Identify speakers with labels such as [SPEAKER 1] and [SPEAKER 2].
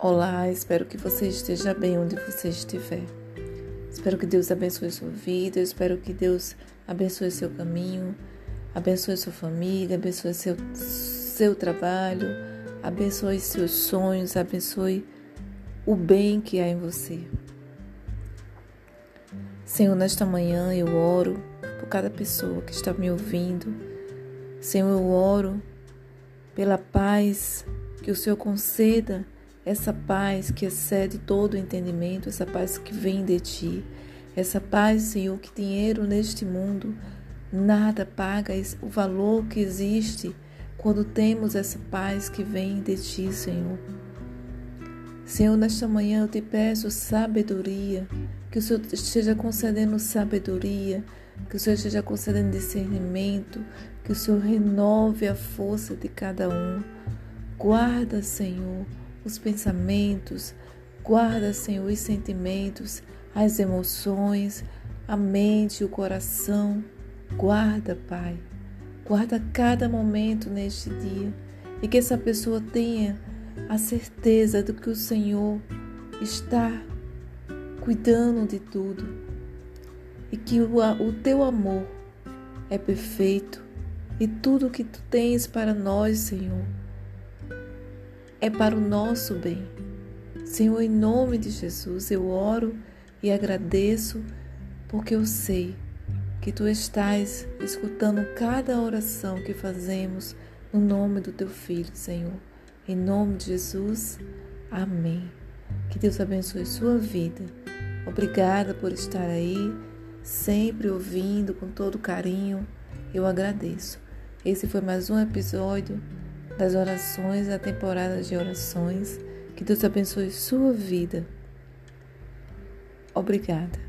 [SPEAKER 1] Olá, espero que você esteja bem onde você estiver. Espero que Deus abençoe sua vida, espero que Deus abençoe seu caminho, abençoe sua família, abençoe seu, seu trabalho, abençoe seus sonhos, abençoe o bem que há em você. Senhor, nesta manhã eu oro por cada pessoa que está me ouvindo. Senhor, eu oro pela paz que o Senhor conceda essa paz que excede todo o entendimento, essa paz que vem de ti, essa paz, Senhor, que dinheiro neste mundo nada paga o valor que existe quando temos essa paz que vem de ti, Senhor. Senhor, nesta manhã eu te peço sabedoria, que o Senhor esteja concedendo sabedoria, que o Senhor esteja concedendo discernimento, que o Senhor renove a força de cada um. Guarda, Senhor, os pensamentos, guarda, Senhor, os sentimentos, as emoções, a mente, o coração. Guarda, Pai. Guarda cada momento neste dia e que essa pessoa tenha a certeza de que o Senhor está cuidando de tudo e que o, o teu amor é perfeito e tudo que tu tens para nós, Senhor, é para o nosso bem. Senhor, em nome de Jesus, eu oro e agradeço porque eu sei que tu estás escutando cada oração que fazemos no nome do teu filho, Senhor. Em nome de Jesus, amém. Que Deus abençoe sua vida. Obrigada por estar aí, sempre ouvindo com todo carinho. Eu agradeço. Esse foi mais um episódio das orações, da temporada de orações. Que Deus abençoe sua vida. Obrigada.